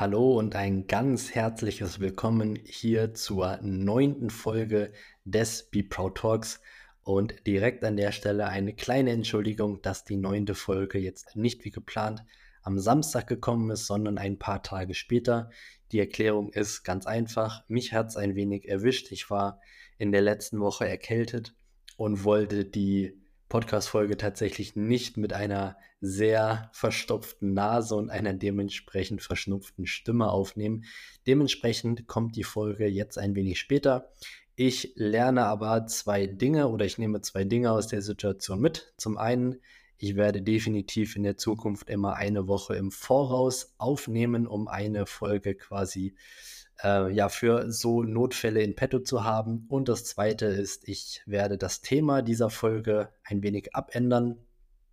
Hallo und ein ganz herzliches Willkommen hier zur neunten Folge des Be Proud Talks. Und direkt an der Stelle eine kleine Entschuldigung, dass die neunte Folge jetzt nicht wie geplant am Samstag gekommen ist, sondern ein paar Tage später. Die Erklärung ist ganz einfach. Mich hat es ein wenig erwischt. Ich war in der letzten Woche erkältet und wollte die Podcast-Folge tatsächlich nicht mit einer sehr verstopften Nase und einer dementsprechend verschnupften Stimme aufnehmen. Dementsprechend kommt die Folge jetzt ein wenig später. Ich lerne aber zwei Dinge oder ich nehme zwei Dinge aus der Situation mit. Zum einen, ich werde definitiv in der Zukunft immer eine Woche im Voraus aufnehmen, um eine Folge quasi äh, ja, für so Notfälle in petto zu haben. Und das zweite ist, ich werde das Thema dieser Folge ein wenig abändern.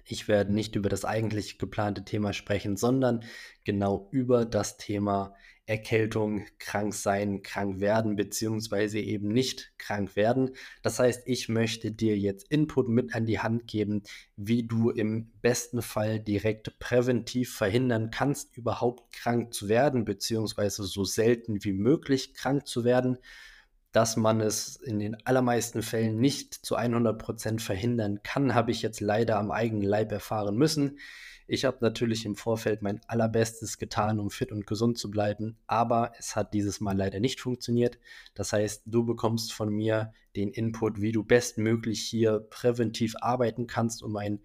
Ich werde nicht über das eigentlich geplante Thema sprechen, sondern genau über das Thema Erkältung, krank sein, krank werden, beziehungsweise eben nicht krank werden. Das heißt, ich möchte dir jetzt Input mit an die Hand geben, wie du im besten Fall direkt präventiv verhindern kannst, überhaupt krank zu werden, beziehungsweise so selten wie möglich krank zu werden. Dass man es in den allermeisten Fällen nicht zu 100 Prozent verhindern kann, habe ich jetzt leider am eigenen Leib erfahren müssen. Ich habe natürlich im Vorfeld mein allerbestes getan, um fit und gesund zu bleiben, aber es hat dieses Mal leider nicht funktioniert. Das heißt, du bekommst von mir den Input, wie du bestmöglich hier präventiv arbeiten kannst, um ein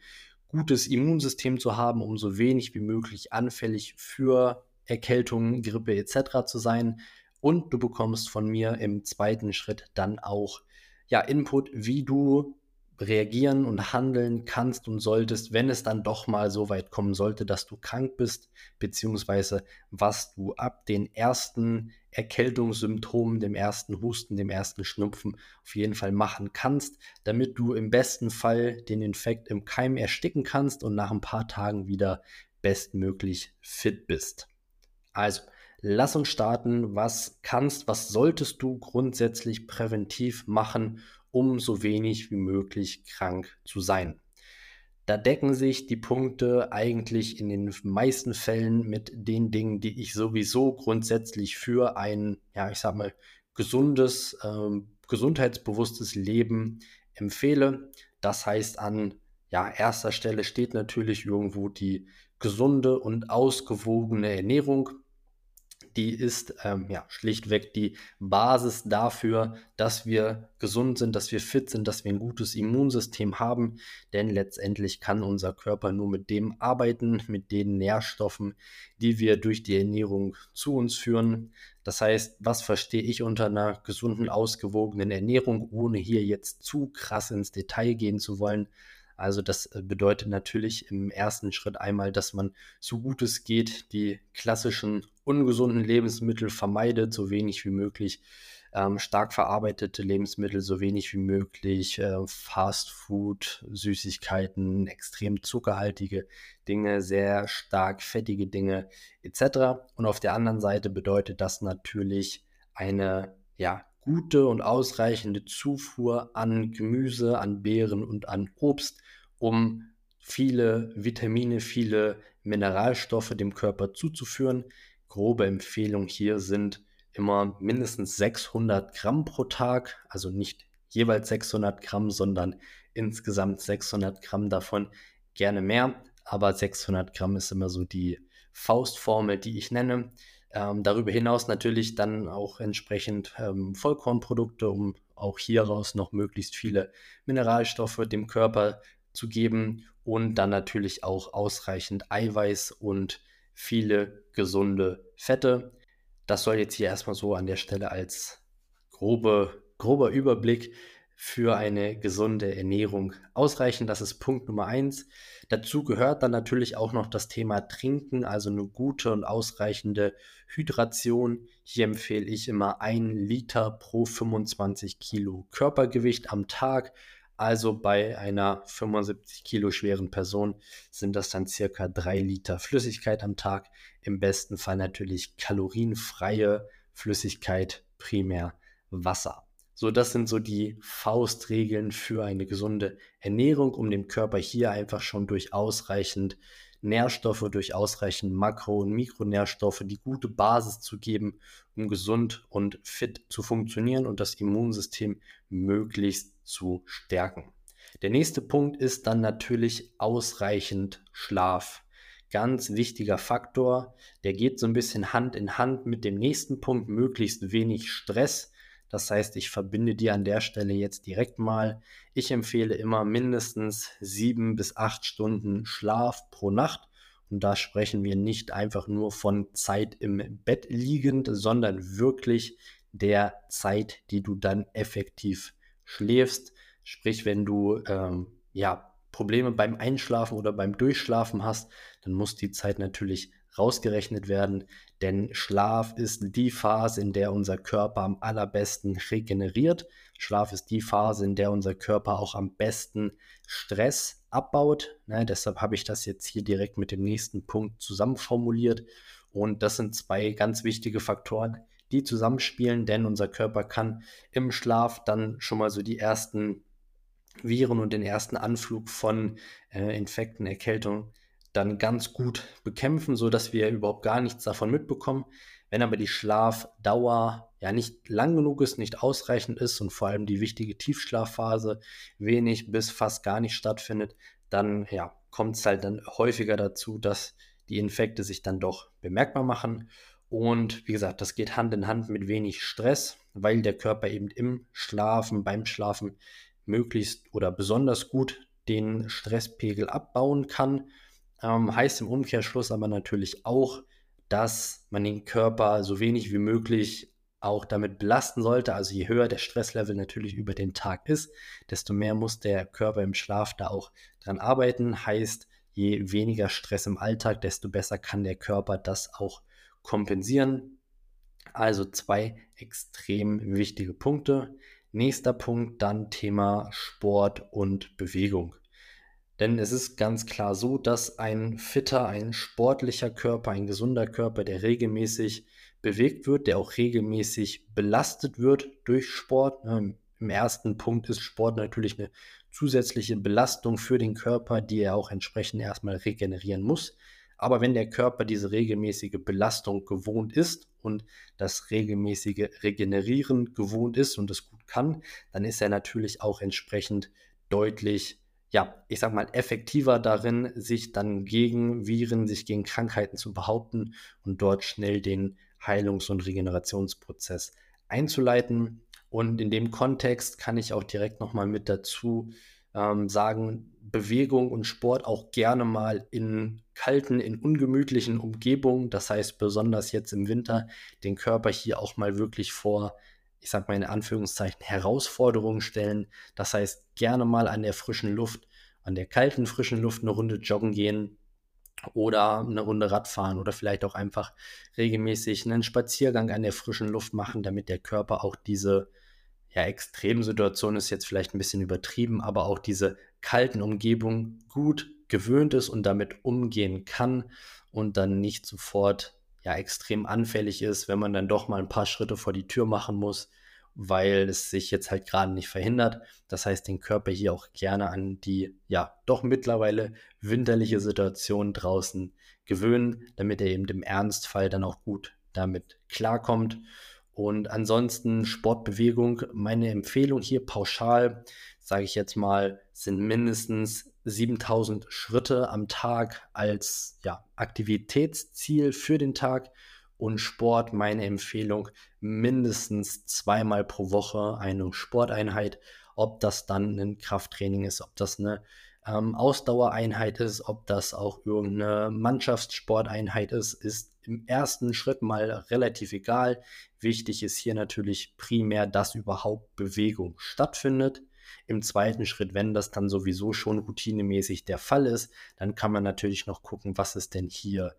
gutes Immunsystem zu haben, um so wenig wie möglich anfällig für Erkältungen, Grippe etc. zu sein. Und du bekommst von mir im zweiten Schritt dann auch ja, Input, wie du reagieren und handeln kannst und solltest, wenn es dann doch mal so weit kommen sollte, dass du krank bist, beziehungsweise was du ab den ersten Erkältungssymptomen, dem ersten Husten, dem ersten Schnupfen auf jeden Fall machen kannst, damit du im besten Fall den Infekt im Keim ersticken kannst und nach ein paar Tagen wieder bestmöglich fit bist. Also, lass uns starten. Was kannst, was solltest du grundsätzlich präventiv machen, um so wenig wie möglich krank zu sein. Da decken sich die Punkte eigentlich in den meisten Fällen mit den Dingen, die ich sowieso grundsätzlich für ein, ja, ich sag mal, gesundes, ähm, gesundheitsbewusstes Leben empfehle. Das heißt, an ja, erster Stelle steht natürlich irgendwo die gesunde und ausgewogene Ernährung die ist ähm, ja schlichtweg die Basis dafür, dass wir gesund sind, dass wir fit sind, dass wir ein gutes Immunsystem haben. Denn letztendlich kann unser Körper nur mit dem arbeiten, mit den Nährstoffen, die wir durch die Ernährung zu uns führen. Das heißt, was verstehe ich unter einer gesunden, ausgewogenen Ernährung, ohne hier jetzt zu krass ins Detail gehen zu wollen? Also das äh, bedeutet natürlich im ersten Schritt einmal, dass man so gut es geht die klassischen ungesunden Lebensmittel vermeidet, so wenig wie möglich ähm, stark verarbeitete Lebensmittel, so wenig wie möglich äh, Fast Food, Süßigkeiten, extrem zuckerhaltige Dinge, sehr stark fettige Dinge etc. Und auf der anderen Seite bedeutet das natürlich eine ja, gute und ausreichende Zufuhr an Gemüse, an Beeren und an Obst, um viele Vitamine, viele Mineralstoffe dem Körper zuzuführen. Grobe Empfehlung hier sind immer mindestens 600 Gramm pro Tag, also nicht jeweils 600 Gramm, sondern insgesamt 600 Gramm davon, gerne mehr, aber 600 Gramm ist immer so die Faustformel, die ich nenne. Ähm, darüber hinaus natürlich dann auch entsprechend ähm, Vollkornprodukte, um auch hieraus noch möglichst viele Mineralstoffe dem Körper zu geben und dann natürlich auch ausreichend Eiweiß und viele gesunde Fette. Das soll jetzt hier erstmal so an der Stelle als grobe, grober Überblick für eine gesunde Ernährung ausreichen. Das ist Punkt Nummer eins. Dazu gehört dann natürlich auch noch das Thema Trinken, also eine gute und ausreichende Hydration. Hier empfehle ich immer ein Liter pro 25 Kilo Körpergewicht am Tag. Also bei einer 75 Kilo schweren Person sind das dann circa drei Liter Flüssigkeit am Tag. Im besten Fall natürlich kalorienfreie Flüssigkeit, primär Wasser. So, das sind so die Faustregeln für eine gesunde Ernährung, um dem Körper hier einfach schon durch ausreichend Nährstoffe, durch ausreichend Makro- und Mikronährstoffe die gute Basis zu geben, um gesund und fit zu funktionieren und das Immunsystem möglichst zu stärken. Der nächste Punkt ist dann natürlich ausreichend Schlaf. Ganz wichtiger Faktor, der geht so ein bisschen Hand in Hand mit dem nächsten Punkt, möglichst wenig Stress. Das heißt, ich verbinde dir an der Stelle jetzt direkt mal. Ich empfehle immer mindestens sieben bis acht Stunden Schlaf pro Nacht. Und da sprechen wir nicht einfach nur von Zeit im Bett liegend, sondern wirklich der Zeit, die du dann effektiv schläfst. Sprich, wenn du ähm, ja, Probleme beim Einschlafen oder beim Durchschlafen hast, dann muss die Zeit natürlich rausgerechnet werden, denn Schlaf ist die Phase, in der unser Körper am allerbesten regeneriert. Schlaf ist die Phase, in der unser Körper auch am besten Stress abbaut. Ne, deshalb habe ich das jetzt hier direkt mit dem nächsten Punkt zusammenformuliert. Und das sind zwei ganz wichtige Faktoren, die zusammenspielen, denn unser Körper kann im Schlaf dann schon mal so die ersten Viren und den ersten Anflug von äh, Infekten, Erkältung dann ganz gut bekämpfen, sodass wir überhaupt gar nichts davon mitbekommen. Wenn aber die Schlafdauer ja nicht lang genug ist, nicht ausreichend ist und vor allem die wichtige Tiefschlafphase wenig bis fast gar nicht stattfindet, dann ja, kommt es halt dann häufiger dazu, dass die Infekte sich dann doch bemerkbar machen. Und wie gesagt, das geht Hand in Hand mit wenig Stress, weil der Körper eben im Schlafen, beim Schlafen möglichst oder besonders gut den Stresspegel abbauen kann. Ähm, heißt im Umkehrschluss aber natürlich auch, dass man den Körper so wenig wie möglich auch damit belasten sollte. Also je höher der Stresslevel natürlich über den Tag ist, desto mehr muss der Körper im Schlaf da auch dran arbeiten. Heißt, je weniger Stress im Alltag, desto besser kann der Körper das auch kompensieren. Also zwei extrem wichtige Punkte. Nächster Punkt dann Thema Sport und Bewegung. Denn es ist ganz klar so, dass ein fitter, ein sportlicher Körper, ein gesunder Körper, der regelmäßig bewegt wird, der auch regelmäßig belastet wird durch Sport. Ne, Im ersten Punkt ist Sport natürlich eine zusätzliche Belastung für den Körper, die er auch entsprechend erstmal regenerieren muss. Aber wenn der Körper diese regelmäßige Belastung gewohnt ist und das regelmäßige Regenerieren gewohnt ist und es gut kann, dann ist er natürlich auch entsprechend deutlich, ja, ich sag mal, effektiver darin, sich dann gegen Viren, sich gegen Krankheiten zu behaupten und dort schnell den Heilungs- und Regenerationsprozess einzuleiten. Und in dem Kontext kann ich auch direkt nochmal mit dazu ähm, sagen, Bewegung und Sport auch gerne mal in kalten, in ungemütlichen Umgebungen. Das heißt, besonders jetzt im Winter, den Körper hier auch mal wirklich vor, ich sag mal in Anführungszeichen, Herausforderungen stellen. Das heißt, gerne mal an der frischen Luft, an der kalten, frischen Luft eine Runde joggen gehen oder eine Runde Radfahren oder vielleicht auch einfach regelmäßig einen Spaziergang an der frischen Luft machen, damit der Körper auch diese ja, Extremsituation ist jetzt vielleicht ein bisschen übertrieben, aber auch diese kalten Umgebungen gut gewöhnt ist und damit umgehen kann und dann nicht sofort ja extrem anfällig ist, wenn man dann doch mal ein paar Schritte vor die Tür machen muss, weil es sich jetzt halt gerade nicht verhindert. Das heißt, den Körper hier auch gerne an die ja doch mittlerweile winterliche Situation draußen gewöhnen, damit er eben im Ernstfall dann auch gut damit klarkommt. Und ansonsten Sportbewegung, meine Empfehlung hier pauschal, sage ich jetzt mal, sind mindestens 7000 Schritte am Tag als ja, Aktivitätsziel für den Tag. Und Sport, meine Empfehlung, mindestens zweimal pro Woche eine Sporteinheit. Ob das dann ein Krafttraining ist, ob das eine ähm, Ausdauereinheit ist, ob das auch irgendeine Mannschaftssporteinheit ist, ist im ersten Schritt mal relativ egal. Wichtig ist hier natürlich primär, dass überhaupt Bewegung stattfindet. Im zweiten Schritt, wenn das dann sowieso schon routinemäßig der Fall ist, dann kann man natürlich noch gucken, was ist denn hier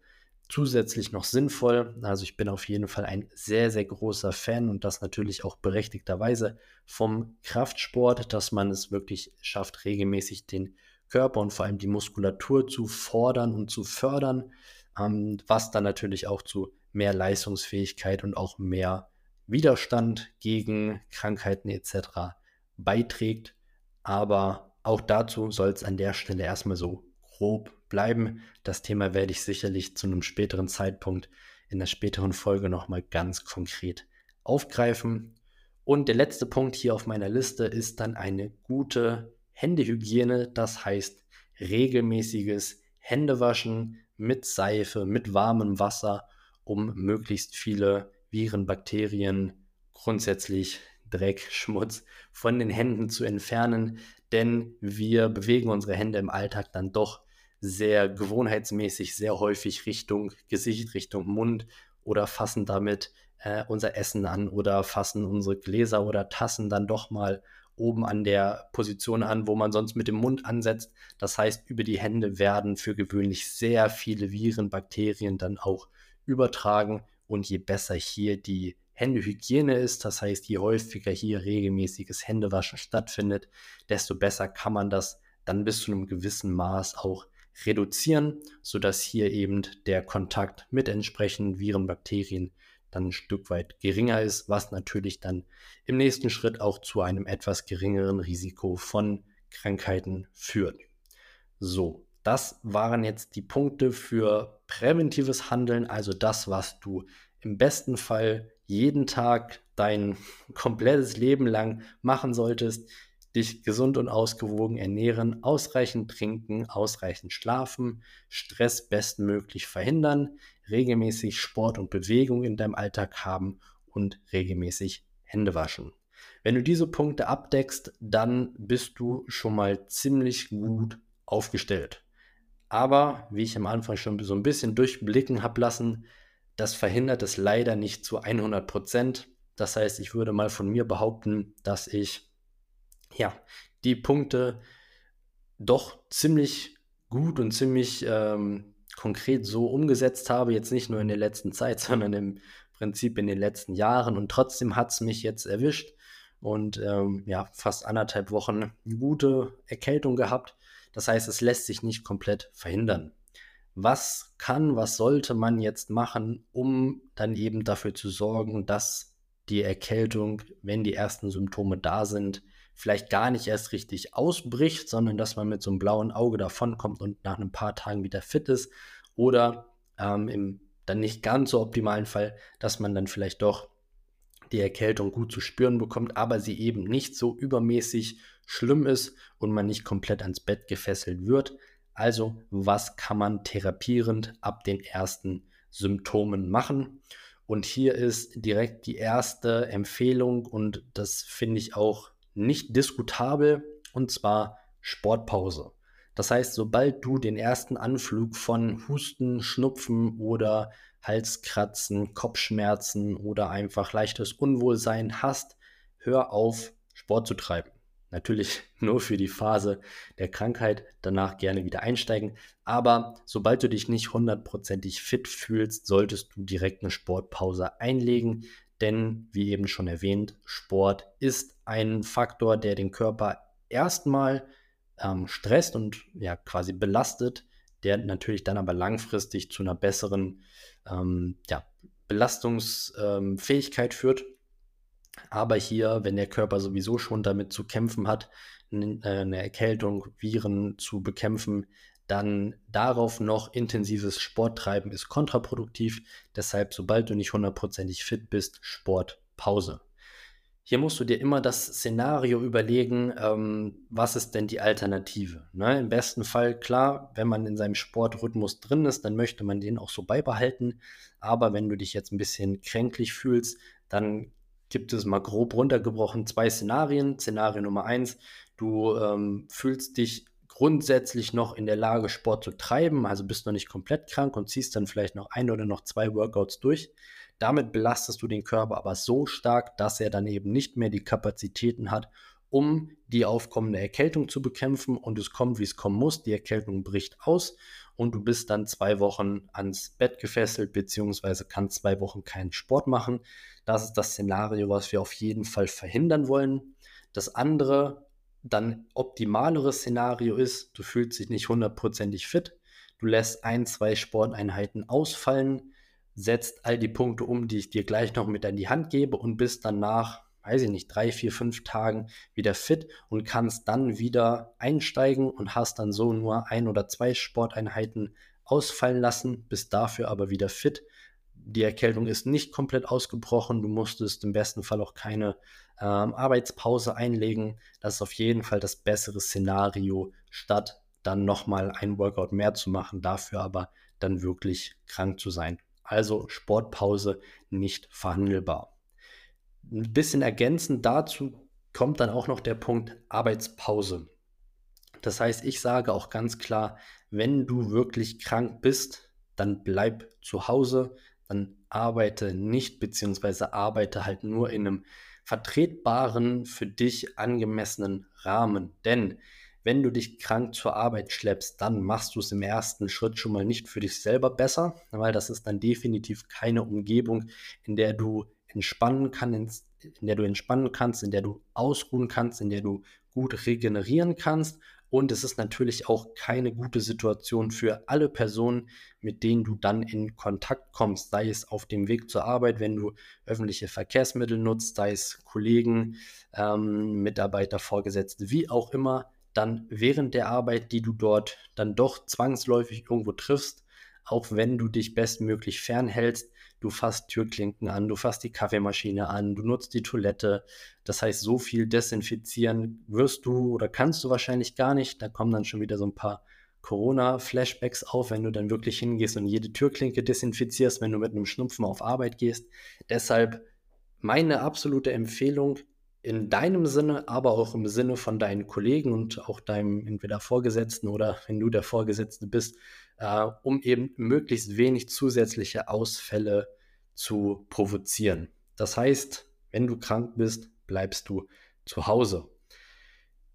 zusätzlich noch sinnvoll. Also ich bin auf jeden Fall ein sehr, sehr großer Fan und das natürlich auch berechtigterweise vom Kraftsport, dass man es wirklich schafft, regelmäßig den Körper und vor allem die Muskulatur zu fordern und zu fördern, ähm, was dann natürlich auch zu mehr Leistungsfähigkeit und auch mehr Widerstand gegen Krankheiten etc. beiträgt. Aber auch dazu soll es an der Stelle erstmal so grob bleiben. Das Thema werde ich sicherlich zu einem späteren Zeitpunkt in der späteren Folge nochmal ganz konkret aufgreifen. Und der letzte Punkt hier auf meiner Liste ist dann eine gute Händehygiene, das heißt regelmäßiges Händewaschen mit Seife, mit warmem Wasser, um möglichst viele Viren, Bakterien, grundsätzlich Dreck, Schmutz von den Händen zu entfernen, denn wir bewegen unsere Hände im Alltag dann doch sehr gewohnheitsmäßig, sehr häufig Richtung Gesicht, Richtung Mund oder fassen damit äh, unser Essen an oder fassen unsere Gläser oder Tassen dann doch mal oben an der Position an, wo man sonst mit dem Mund ansetzt. Das heißt, über die Hände werden für gewöhnlich sehr viele Viren, Bakterien dann auch übertragen. Und je besser hier die Händehygiene ist, das heißt, je häufiger hier regelmäßiges Händewaschen stattfindet, desto besser kann man das dann bis zu einem gewissen Maß auch reduzieren, sodass hier eben der Kontakt mit entsprechenden Viren, Bakterien dann ein Stück weit geringer ist, was natürlich dann im nächsten Schritt auch zu einem etwas geringeren Risiko von Krankheiten führt. So, das waren jetzt die Punkte für präventives Handeln, also das, was du im besten Fall jeden Tag dein komplettes Leben lang machen solltest, dich gesund und ausgewogen ernähren, ausreichend trinken, ausreichend schlafen, Stress bestmöglich verhindern, regelmäßig Sport und Bewegung in deinem Alltag haben und regelmäßig Hände waschen. Wenn du diese Punkte abdeckst, dann bist du schon mal ziemlich gut aufgestellt. Aber wie ich am Anfang schon so ein bisschen durchblicken habe lassen, das verhindert es leider nicht zu 100 Prozent. Das heißt, ich würde mal von mir behaupten, dass ich ja die Punkte doch ziemlich gut und ziemlich ähm, konkret so umgesetzt habe, jetzt nicht nur in der letzten Zeit, sondern im Prinzip in den letzten Jahren. Und trotzdem hat es mich jetzt erwischt und ähm, ja, fast anderthalb Wochen eine gute Erkältung gehabt. Das heißt, es lässt sich nicht komplett verhindern was kann, was sollte man jetzt machen, um dann eben dafür zu sorgen, dass die Erkältung, wenn die ersten Symptome da sind, vielleicht gar nicht erst richtig ausbricht, sondern dass man mit so einem blauen Auge davonkommt und nach ein paar Tagen wieder fit ist. Oder ähm, im dann nicht ganz so optimalen Fall, dass man dann vielleicht doch die Erkältung gut zu spüren bekommt, aber sie eben nicht so übermäßig schlimm ist und man nicht komplett ans Bett gefesselt wird. Also, was kann man therapierend ab den ersten Symptomen machen? Und hier ist direkt die erste Empfehlung und das finde ich auch nicht diskutabel und zwar Sportpause. Das heißt, sobald du den ersten Anflug von Husten, Schnupfen oder Halskratzen, Kopfschmerzen oder einfach leichtes Unwohlsein hast, hör auf, Sport zu treiben. Natürlich nur für die Phase der Krankheit, danach gerne wieder einsteigen. Aber sobald du dich nicht hundertprozentig fit fühlst, solltest du direkt eine Sportpause einlegen. Denn, wie eben schon erwähnt, Sport ist ein Faktor, der den Körper erstmal ähm, stresst und ja quasi belastet, der natürlich dann aber langfristig zu einer besseren ähm, ja, Belastungsfähigkeit ähm, führt. Aber hier, wenn der Körper sowieso schon damit zu kämpfen hat, äh, eine Erkältung, Viren zu bekämpfen, dann darauf noch intensives Sport treiben ist kontraproduktiv. Deshalb, sobald du nicht hundertprozentig fit bist, Sportpause. Hier musst du dir immer das Szenario überlegen, ähm, was ist denn die Alternative? Ne? Im besten Fall, klar, wenn man in seinem Sportrhythmus drin ist, dann möchte man den auch so beibehalten. Aber wenn du dich jetzt ein bisschen kränklich fühlst, dann gibt es mal grob runtergebrochen zwei Szenarien. Szenario Nummer eins, du ähm, fühlst dich grundsätzlich noch in der Lage, Sport zu treiben, also bist noch nicht komplett krank und ziehst dann vielleicht noch ein oder noch zwei Workouts durch. Damit belastest du den Körper aber so stark, dass er dann eben nicht mehr die Kapazitäten hat, um die aufkommende Erkältung zu bekämpfen und es kommt, wie es kommen muss. Die Erkältung bricht aus und du bist dann zwei Wochen ans Bett gefesselt, beziehungsweise kannst zwei Wochen keinen Sport machen. Das ist das Szenario, was wir auf jeden Fall verhindern wollen. Das andere, dann optimalere Szenario ist, du fühlst dich nicht hundertprozentig fit, du lässt ein, zwei Sporteinheiten ausfallen, setzt all die Punkte um, die ich dir gleich noch mit an die Hand gebe und bist danach weiß ich nicht, drei, vier, fünf Tagen wieder fit und kannst dann wieder einsteigen und hast dann so nur ein oder zwei Sporteinheiten ausfallen lassen, bist dafür aber wieder fit. Die Erkältung ist nicht komplett ausgebrochen. Du musstest im besten Fall auch keine ähm, Arbeitspause einlegen. Das ist auf jeden Fall das bessere Szenario, statt dann nochmal ein Workout mehr zu machen, dafür aber dann wirklich krank zu sein. Also Sportpause nicht verhandelbar. Ein bisschen ergänzend dazu kommt dann auch noch der Punkt Arbeitspause. Das heißt, ich sage auch ganz klar, wenn du wirklich krank bist, dann bleib zu Hause, dann arbeite nicht, beziehungsweise arbeite halt nur in einem vertretbaren, für dich angemessenen Rahmen. Denn wenn du dich krank zur Arbeit schleppst, dann machst du es im ersten Schritt schon mal nicht für dich selber besser, weil das ist dann definitiv keine Umgebung, in der du entspannen kannst, in der du entspannen kannst, in der du ausruhen kannst, in der du gut regenerieren kannst. Und es ist natürlich auch keine gute Situation für alle Personen, mit denen du dann in Kontakt kommst, sei es auf dem Weg zur Arbeit, wenn du öffentliche Verkehrsmittel nutzt, sei es Kollegen, ähm, Mitarbeiter, Vorgesetzte, wie auch immer, dann während der Arbeit, die du dort dann doch zwangsläufig irgendwo triffst, auch wenn du dich bestmöglich fernhältst, du fasst Türklinken an, du fasst die Kaffeemaschine an, du nutzt die Toilette. Das heißt, so viel desinfizieren wirst du oder kannst du wahrscheinlich gar nicht. Da kommen dann schon wieder so ein paar Corona-Flashbacks auf, wenn du dann wirklich hingehst und jede Türklinke desinfizierst, wenn du mit einem Schnupfen auf Arbeit gehst. Deshalb meine absolute Empfehlung in deinem Sinne, aber auch im Sinne von deinen Kollegen und auch deinem entweder Vorgesetzten oder wenn du der Vorgesetzte bist, äh, um eben möglichst wenig zusätzliche Ausfälle zu provozieren. Das heißt, wenn du krank bist, bleibst du zu Hause.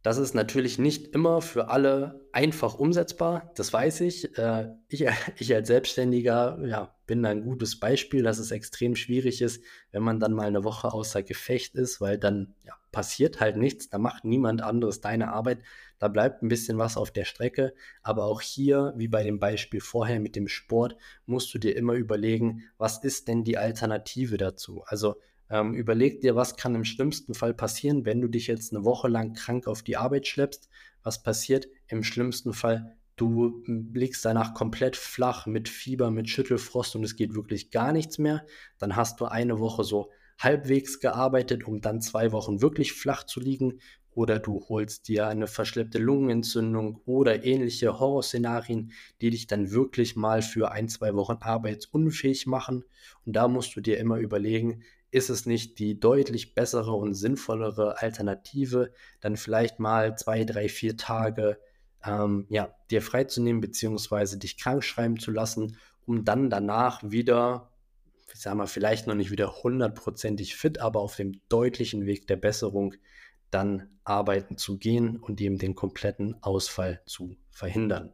Das ist natürlich nicht immer für alle einfach umsetzbar, das weiß ich. Äh, ich, ich, als Selbstständiger ja, bin ein gutes Beispiel, dass es extrem schwierig ist, wenn man dann mal eine Woche außer Gefecht ist, weil dann ja, passiert halt nichts, da macht niemand anderes deine Arbeit, da bleibt ein bisschen was auf der Strecke. Aber auch hier, wie bei dem Beispiel vorher mit dem Sport, musst du dir immer überlegen, was ist denn die Alternative dazu? Also ähm, überleg dir, was kann im schlimmsten Fall passieren, wenn du dich jetzt eine Woche lang krank auf die Arbeit schleppst. Was passiert? Im schlimmsten Fall, du liegst danach komplett flach mit Fieber, mit Schüttelfrost und es geht wirklich gar nichts mehr. Dann hast du eine Woche so halbwegs gearbeitet, um dann zwei Wochen wirklich flach zu liegen. Oder du holst dir eine verschleppte Lungenentzündung oder ähnliche Horrorszenarien, die dich dann wirklich mal für ein, zwei Wochen arbeitsunfähig machen. Und da musst du dir immer überlegen, ist es nicht die deutlich bessere und sinnvollere Alternative, dann vielleicht mal zwei, drei, vier Tage ähm, ja, dir freizunehmen, beziehungsweise dich krank schreiben zu lassen, um dann danach wieder, ich sag mal, vielleicht noch nicht wieder hundertprozentig fit, aber auf dem deutlichen Weg der Besserung dann arbeiten zu gehen und eben den kompletten Ausfall zu verhindern.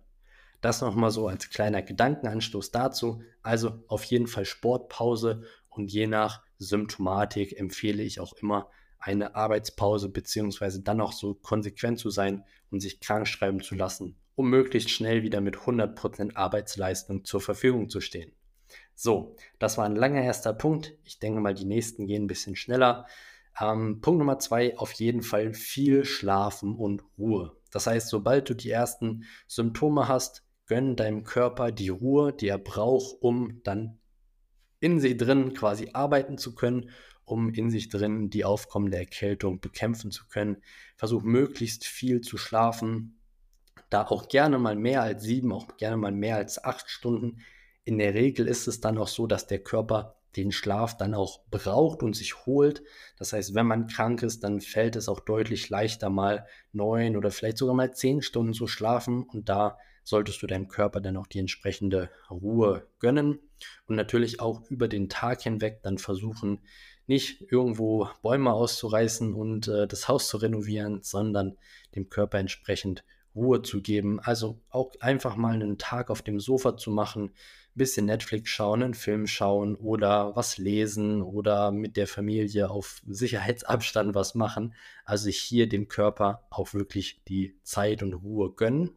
Das nochmal so als kleiner Gedankenanstoß dazu. Also auf jeden Fall Sportpause und je nach Symptomatik empfehle ich auch immer eine Arbeitspause beziehungsweise dann auch so konsequent zu sein und sich krank schreiben zu lassen, um möglichst schnell wieder mit 100% Arbeitsleistung zur Verfügung zu stehen. So, das war ein langer erster Punkt. Ich denke mal, die nächsten gehen ein bisschen schneller. Ähm, Punkt Nummer zwei, auf jeden Fall viel Schlafen und Ruhe. Das heißt, sobald du die ersten Symptome hast, gönn deinem Körper die Ruhe, die er braucht, um dann in sich drin quasi arbeiten zu können, um in sich drin die aufkommende Erkältung bekämpfen zu können. Versuch möglichst viel zu schlafen, da auch gerne mal mehr als sieben, auch gerne mal mehr als acht Stunden. In der Regel ist es dann auch so, dass der Körper den Schlaf dann auch braucht und sich holt. Das heißt, wenn man krank ist, dann fällt es auch deutlich leichter, mal neun oder vielleicht sogar mal zehn Stunden zu schlafen. Und da solltest du deinem Körper dann auch die entsprechende Ruhe gönnen und natürlich auch über den Tag hinweg dann versuchen, nicht irgendwo Bäume auszureißen und äh, das Haus zu renovieren, sondern dem Körper entsprechend Ruhe zu geben. Also auch einfach mal einen Tag auf dem Sofa zu machen, ein bisschen Netflix schauen, einen Film schauen oder was lesen oder mit der Familie auf Sicherheitsabstand was machen. Also hier dem Körper auch wirklich die Zeit und Ruhe gönnen.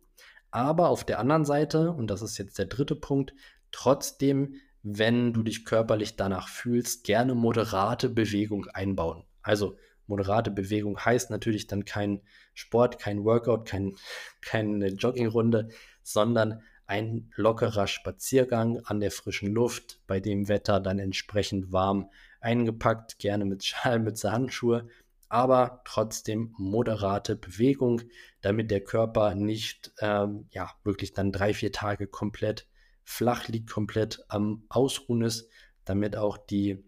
Aber auf der anderen Seite, und das ist jetzt der dritte Punkt, trotzdem, wenn du dich körperlich danach fühlst, gerne moderate Bewegung einbauen. Also moderate Bewegung heißt natürlich dann kein Sport, kein Workout, kein, keine Joggingrunde, sondern ein lockerer Spaziergang an der frischen Luft, bei dem Wetter dann entsprechend warm eingepackt, gerne mit Schal, mit Handschuhe, aber trotzdem moderate Bewegung, damit der Körper nicht ähm, ja, wirklich dann drei, vier Tage komplett flach liegt, komplett am Ausruhen ist, damit auch die,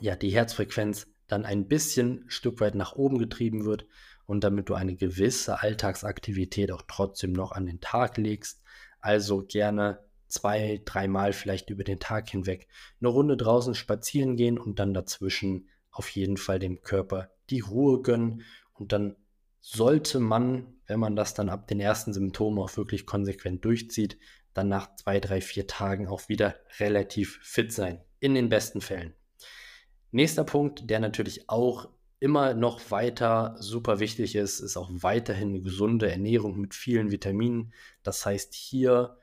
ja, die Herzfrequenz dann ein bisschen Stück weit nach oben getrieben wird und damit du eine gewisse Alltagsaktivität auch trotzdem noch an den Tag legst. Also gerne zwei, dreimal vielleicht über den Tag hinweg eine Runde draußen spazieren gehen und dann dazwischen auf jeden Fall dem Körper die Ruhe gönnen. Und dann sollte man, wenn man das dann ab den ersten Symptomen auch wirklich konsequent durchzieht, dann nach zwei, drei, vier Tagen auch wieder relativ fit sein. In den besten Fällen. Nächster Punkt, der natürlich auch immer noch weiter super wichtig ist, ist auch weiterhin eine gesunde Ernährung mit vielen Vitaminen. Das heißt hier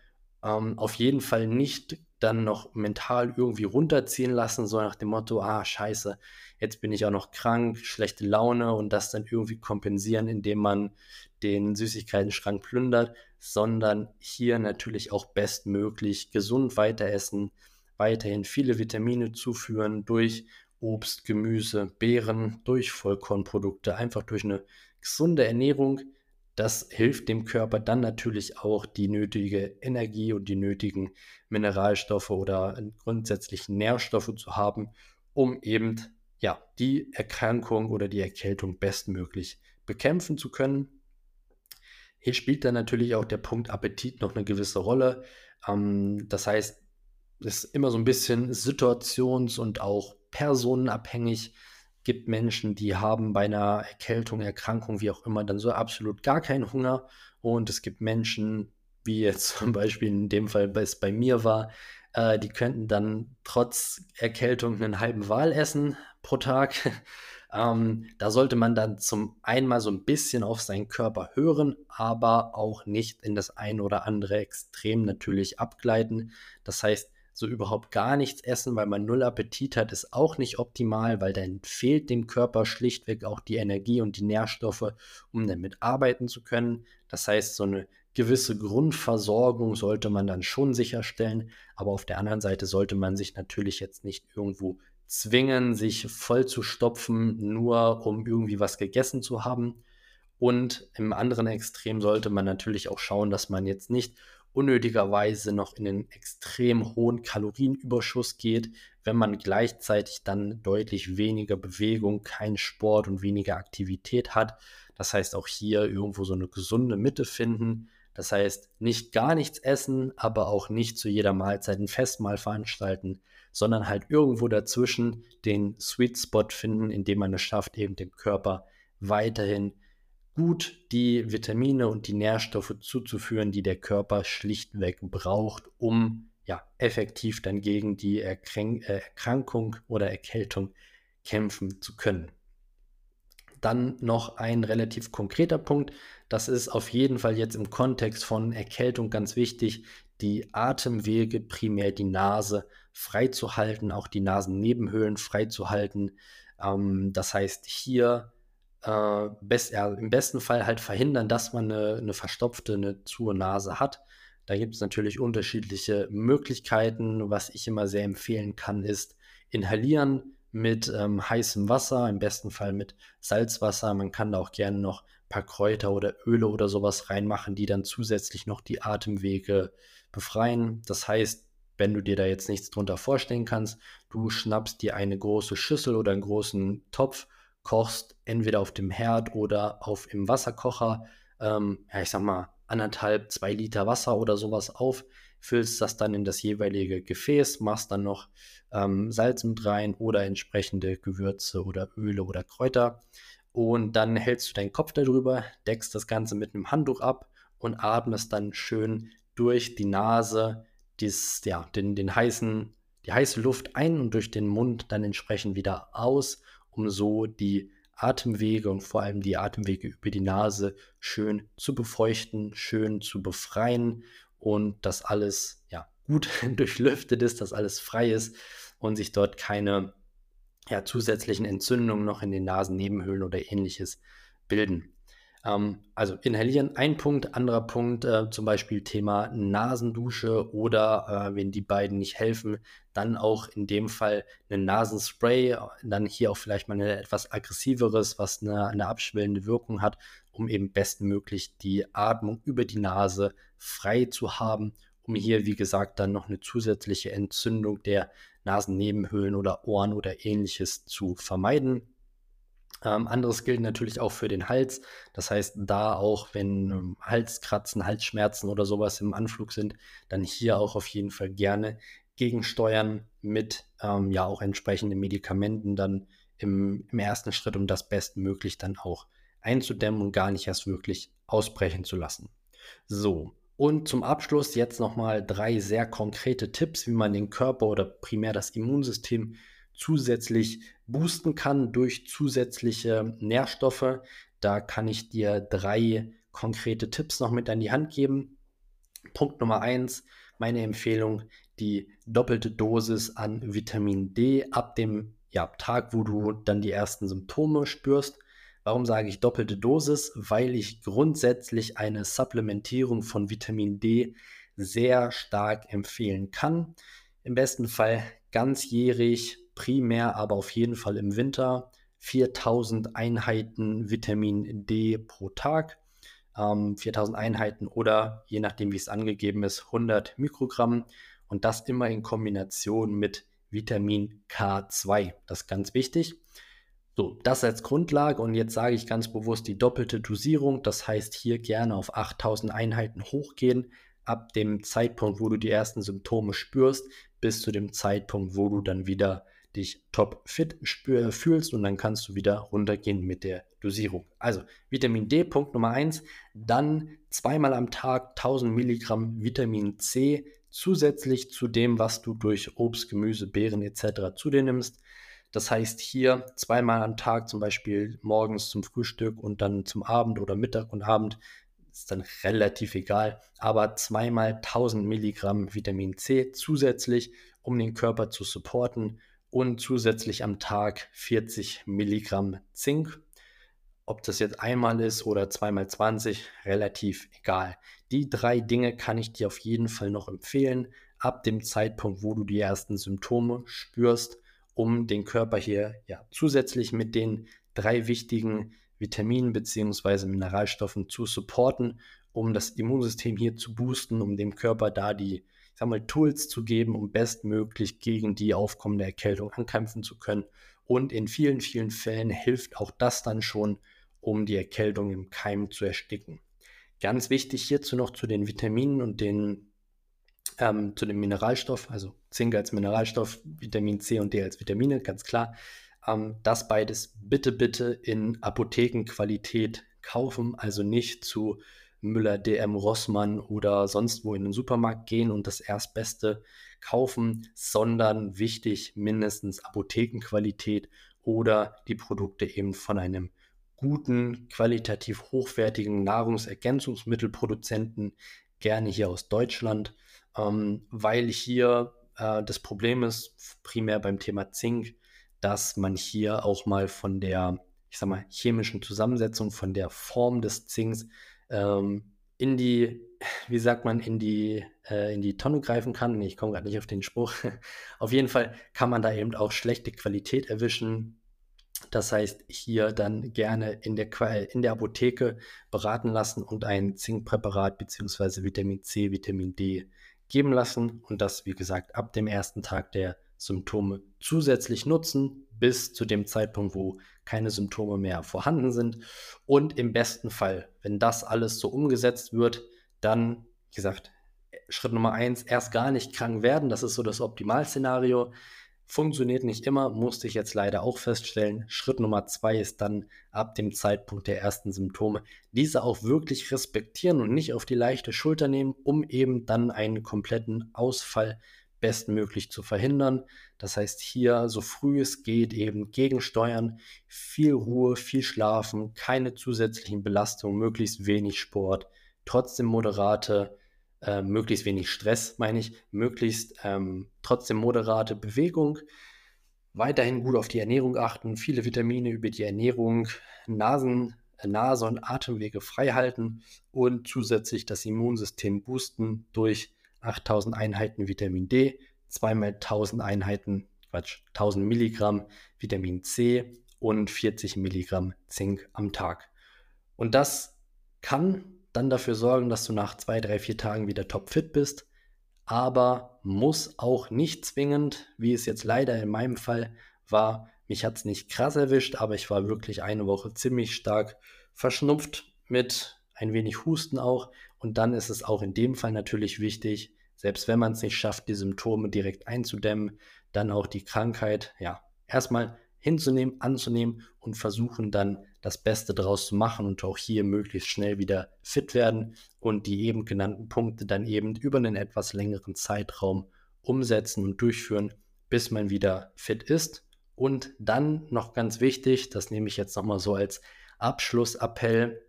ähm, auf jeden Fall nicht dann noch mental irgendwie runterziehen lassen, so nach dem Motto, ah scheiße, jetzt bin ich auch noch krank, schlechte Laune und das dann irgendwie kompensieren, indem man den Süßigkeiten-Schrank plündert, sondern hier natürlich auch bestmöglich gesund weiter essen, weiterhin viele Vitamine zuführen durch Obst, Gemüse, Beeren, durch Vollkornprodukte, einfach durch eine gesunde Ernährung. Das hilft dem Körper dann natürlich auch die nötige Energie und die nötigen Mineralstoffe oder grundsätzlich Nährstoffe zu haben, um eben ja, die Erkrankung oder die Erkältung bestmöglich bekämpfen zu können. Hier spielt dann natürlich auch der Punkt Appetit noch eine gewisse Rolle. Ähm, das heißt, es ist immer so ein bisschen situations- und auch personenabhängig. Gibt Menschen, die haben bei einer Erkältung, Erkrankung, wie auch immer, dann so absolut gar keinen Hunger. Und es gibt Menschen, wie jetzt zum Beispiel in dem Fall es bei mir war, äh, die könnten dann trotz Erkältung einen halben Wal essen pro Tag. ähm, da sollte man dann zum einmal so ein bisschen auf seinen Körper hören, aber auch nicht in das ein oder andere Extrem natürlich abgleiten. Das heißt, so überhaupt gar nichts essen, weil man null Appetit hat, ist auch nicht optimal, weil dann fehlt dem Körper schlichtweg auch die Energie und die Nährstoffe, um damit arbeiten zu können. Das heißt, so eine gewisse Grundversorgung sollte man dann schon sicherstellen, aber auf der anderen Seite sollte man sich natürlich jetzt nicht irgendwo zwingen, sich voll zu stopfen, nur um irgendwie was gegessen zu haben. Und im anderen Extrem sollte man natürlich auch schauen, dass man jetzt nicht unnötigerweise noch in einen extrem hohen Kalorienüberschuss geht, wenn man gleichzeitig dann deutlich weniger Bewegung, kein Sport und weniger Aktivität hat. Das heißt auch hier irgendwo so eine gesunde Mitte finden. Das heißt nicht gar nichts essen, aber auch nicht zu jeder Mahlzeit ein Festmahl veranstalten, sondern halt irgendwo dazwischen den Sweet Spot finden, indem man es schafft, eben dem Körper weiterhin gut die Vitamine und die Nährstoffe zuzuführen, die der Körper schlichtweg braucht, um ja effektiv dann gegen die Erkränk äh, Erkrankung oder Erkältung kämpfen zu können. Dann noch ein relativ konkreter Punkt, das ist auf jeden Fall jetzt im Kontext von Erkältung ganz wichtig, die Atemwege, primär die Nase freizuhalten, auch die Nasennebenhöhlen freizuhalten. Ähm, das heißt hier äh, best, ja, im besten Fall halt verhindern, dass man eine, eine verstopfte, eine zu Nase hat. Da gibt es natürlich unterschiedliche Möglichkeiten. Was ich immer sehr empfehlen kann, ist inhalieren mit ähm, heißem Wasser, im besten Fall mit Salzwasser. Man kann da auch gerne noch ein paar Kräuter oder Öle oder sowas reinmachen, die dann zusätzlich noch die Atemwege befreien. Das heißt, wenn du dir da jetzt nichts drunter vorstellen kannst, du schnappst dir eine große Schüssel oder einen großen Topf kochst entweder auf dem Herd oder auf im Wasserkocher, ähm, ja, ich sag mal, anderthalb, zwei Liter Wasser oder sowas auf, füllst das dann in das jeweilige Gefäß, machst dann noch ähm, Salz mit rein oder entsprechende Gewürze oder Öle oder Kräuter. Und dann hältst du deinen Kopf darüber, deckst das Ganze mit einem Handtuch ab und atmest dann schön durch die Nase dies, ja, den, den heißen, die heiße Luft ein und durch den Mund dann entsprechend wieder aus um so die Atemwege und vor allem die Atemwege über die Nase schön zu befeuchten, schön zu befreien und dass alles ja gut durchlüftet ist, dass alles frei ist und sich dort keine ja, zusätzlichen Entzündungen noch in den Nasennebenhöhlen oder ähnliches bilden. Ähm, also inhalieren, ein Punkt, anderer Punkt, äh, zum Beispiel Thema Nasendusche oder äh, wenn die beiden nicht helfen, dann auch in dem Fall ein Nasenspray, dann hier auch vielleicht mal ein etwas aggressiveres, was eine, eine abschwellende Wirkung hat, um eben bestmöglich die Atmung über die Nase frei zu haben, um hier, wie gesagt, dann noch eine zusätzliche Entzündung der Nasennebenhöhlen oder Ohren oder ähnliches zu vermeiden. Ähm, anderes gilt natürlich auch für den Hals. Das heißt, da auch, wenn ähm, Halskratzen, Halsschmerzen oder sowas im Anflug sind, dann hier auch auf jeden Fall gerne gegensteuern mit ähm, ja auch entsprechenden Medikamenten dann im, im ersten Schritt, um das bestmöglich dann auch einzudämmen und gar nicht erst wirklich ausbrechen zu lassen. So, und zum Abschluss jetzt nochmal drei sehr konkrete Tipps, wie man den Körper oder primär das Immunsystem zusätzlich boosten kann durch zusätzliche Nährstoffe. Da kann ich dir drei konkrete Tipps noch mit an die Hand geben. Punkt Nummer eins, meine Empfehlung, die doppelte Dosis an Vitamin D ab dem ja, Tag, wo du dann die ersten Symptome spürst. Warum sage ich doppelte Dosis? Weil ich grundsätzlich eine Supplementierung von Vitamin D sehr stark empfehlen kann. Im besten Fall ganzjährig primär aber auf jeden Fall im Winter 4000 Einheiten Vitamin D pro Tag. Ähm, 4000 Einheiten oder je nachdem, wie es angegeben ist, 100 Mikrogramm und das immer in Kombination mit Vitamin K2. Das ist ganz wichtig. So, das als Grundlage und jetzt sage ich ganz bewusst die doppelte Dosierung. Das heißt, hier gerne auf 8000 Einheiten hochgehen, ab dem Zeitpunkt, wo du die ersten Symptome spürst, bis zu dem Zeitpunkt, wo du dann wieder dich top fit fühlst und dann kannst du wieder runtergehen mit der Dosierung. Also Vitamin D, Punkt Nummer 1, dann zweimal am Tag 1000 Milligramm Vitamin C zusätzlich zu dem, was du durch Obst, Gemüse, Beeren etc. zu dir nimmst. Das heißt hier zweimal am Tag, zum Beispiel morgens zum Frühstück und dann zum Abend oder Mittag und Abend, ist dann relativ egal, aber zweimal 1000 Milligramm Vitamin C zusätzlich, um den Körper zu supporten und zusätzlich am Tag 40 Milligramm Zink. Ob das jetzt einmal ist oder zweimal 20, relativ egal. Die drei Dinge kann ich dir auf jeden Fall noch empfehlen, ab dem Zeitpunkt, wo du die ersten Symptome spürst, um den Körper hier ja zusätzlich mit den drei wichtigen Vitaminen bzw. Mineralstoffen zu supporten, um das Immunsystem hier zu boosten, um dem Körper da die ich sag mal, Tools zu geben, um bestmöglich gegen die aufkommende Erkältung ankämpfen zu können. Und in vielen, vielen Fällen hilft auch das dann schon, um die Erkältung im Keim zu ersticken. Ganz wichtig hierzu noch zu den Vitaminen und den, ähm, zu dem Mineralstoff, also Zink als Mineralstoff, Vitamin C und D als Vitamine, ganz klar. Ähm, das beides bitte, bitte in Apothekenqualität kaufen, also nicht zu Müller, DM, Rossmann oder sonst wo in den Supermarkt gehen und das Erstbeste kaufen, sondern wichtig mindestens Apothekenqualität oder die Produkte eben von einem guten, qualitativ hochwertigen Nahrungsergänzungsmittelproduzenten, gerne hier aus Deutschland, ähm, weil hier äh, das Problem ist, primär beim Thema Zink, dass man hier auch mal von der, ich sag mal, chemischen Zusammensetzung, von der Form des Zinks ähm, in die, wie sagt man, in die, äh, in die Tonne greifen kann. Ich komme gerade nicht auf den Spruch. auf jeden Fall kann man da eben auch schlechte Qualität erwischen. Das heißt, hier dann gerne in der, in der Apotheke beraten lassen und ein Zinkpräparat bzw. Vitamin C, Vitamin D geben lassen und das, wie gesagt, ab dem ersten Tag der Symptome zusätzlich nutzen, bis zu dem Zeitpunkt, wo keine Symptome mehr vorhanden sind. Und im besten Fall, wenn das alles so umgesetzt wird, dann, wie gesagt, Schritt Nummer eins, erst gar nicht krank werden. Das ist so das Optimalszenario. Funktioniert nicht immer, musste ich jetzt leider auch feststellen. Schritt Nummer zwei ist dann ab dem Zeitpunkt der ersten Symptome diese auch wirklich respektieren und nicht auf die leichte Schulter nehmen, um eben dann einen kompletten Ausfall bestmöglich zu verhindern. Das heißt, hier so früh es geht eben gegensteuern, viel Ruhe, viel Schlafen, keine zusätzlichen Belastungen, möglichst wenig Sport, trotzdem moderate, äh, möglichst wenig Stress, meine ich, möglichst ähm, trotzdem moderate Bewegung. weiterhin gut auf die Ernährung achten, viele Vitamine über die Ernährung, Nasen, äh, Nase und Atemwege frei halten und zusätzlich das Immunsystem boosten durch 8000 Einheiten Vitamin D, zweimal 1000 Einheiten, Quatsch, 1000 Milligramm Vitamin C und 40 Milligramm Zink am Tag. Und das kann dann dafür sorgen, dass du nach zwei, drei, vier Tagen wieder topfit bist, aber muss auch nicht zwingend, wie es jetzt leider in meinem Fall war. Mich hat es nicht krass erwischt, aber ich war wirklich eine Woche ziemlich stark verschnupft mit ein wenig Husten auch. Und dann ist es auch in dem Fall natürlich wichtig, selbst wenn man es nicht schafft, die Symptome direkt einzudämmen, dann auch die Krankheit, ja, erstmal hinzunehmen, anzunehmen und versuchen dann das Beste daraus zu machen und auch hier möglichst schnell wieder fit werden und die eben genannten Punkte dann eben über einen etwas längeren Zeitraum umsetzen und durchführen, bis man wieder fit ist. Und dann noch ganz wichtig, das nehme ich jetzt nochmal so als Abschlussappell,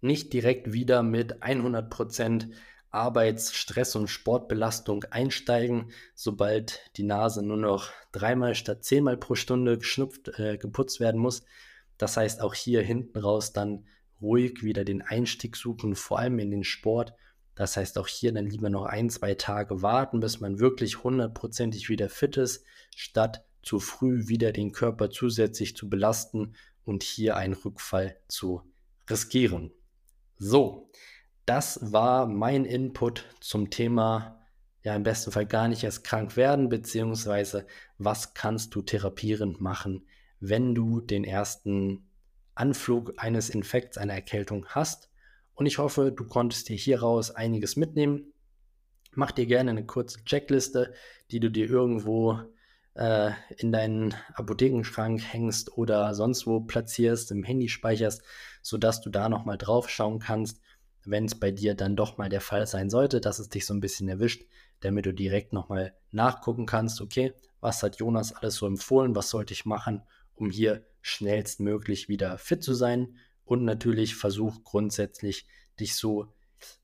nicht direkt wieder mit 100% Arbeits-, Stress- und Sportbelastung einsteigen, sobald die Nase nur noch dreimal statt zehnmal pro Stunde geschnupft, äh, geputzt werden muss. Das heißt, auch hier hinten raus dann ruhig wieder den Einstieg suchen, vor allem in den Sport. Das heißt, auch hier dann lieber noch ein, zwei Tage warten, bis man wirklich hundertprozentig wieder fit ist, statt zu früh wieder den Körper zusätzlich zu belasten und hier einen Rückfall zu riskieren. So, das war mein Input zum Thema, ja, im besten Fall gar nicht erst krank werden, beziehungsweise was kannst du therapierend machen, wenn du den ersten Anflug eines Infekts, einer Erkältung hast. Und ich hoffe, du konntest dir hieraus einiges mitnehmen. Mach dir gerne eine kurze Checkliste, die du dir irgendwo äh, in deinen Apothekenschrank hängst oder sonst wo platzierst, im Handy speicherst, sodass du da nochmal drauf schauen kannst wenn es bei dir dann doch mal der Fall sein sollte, dass es dich so ein bisschen erwischt, damit du direkt nochmal nachgucken kannst, okay, was hat Jonas alles so empfohlen, was sollte ich machen, um hier schnellstmöglich wieder fit zu sein und natürlich versuch grundsätzlich dich so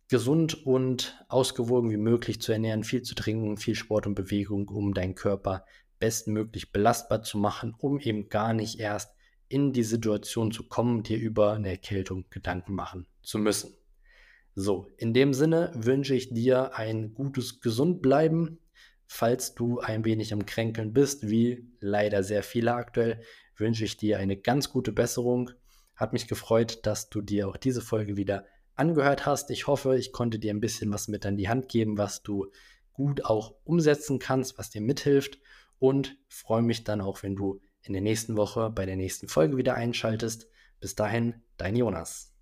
gesund und ausgewogen wie möglich zu ernähren, viel zu trinken, viel Sport und Bewegung, um deinen Körper bestmöglich belastbar zu machen, um eben gar nicht erst in die Situation zu kommen, dir über eine Erkältung Gedanken machen zu müssen. So, in dem Sinne wünsche ich dir ein gutes Gesundbleiben. Falls du ein wenig am Kränkeln bist, wie leider sehr viele aktuell, wünsche ich dir eine ganz gute Besserung. Hat mich gefreut, dass du dir auch diese Folge wieder angehört hast. Ich hoffe, ich konnte dir ein bisschen was mit an die Hand geben, was du gut auch umsetzen kannst, was dir mithilft und freue mich dann auch, wenn du in der nächsten Woche bei der nächsten Folge wieder einschaltest. Bis dahin, dein Jonas.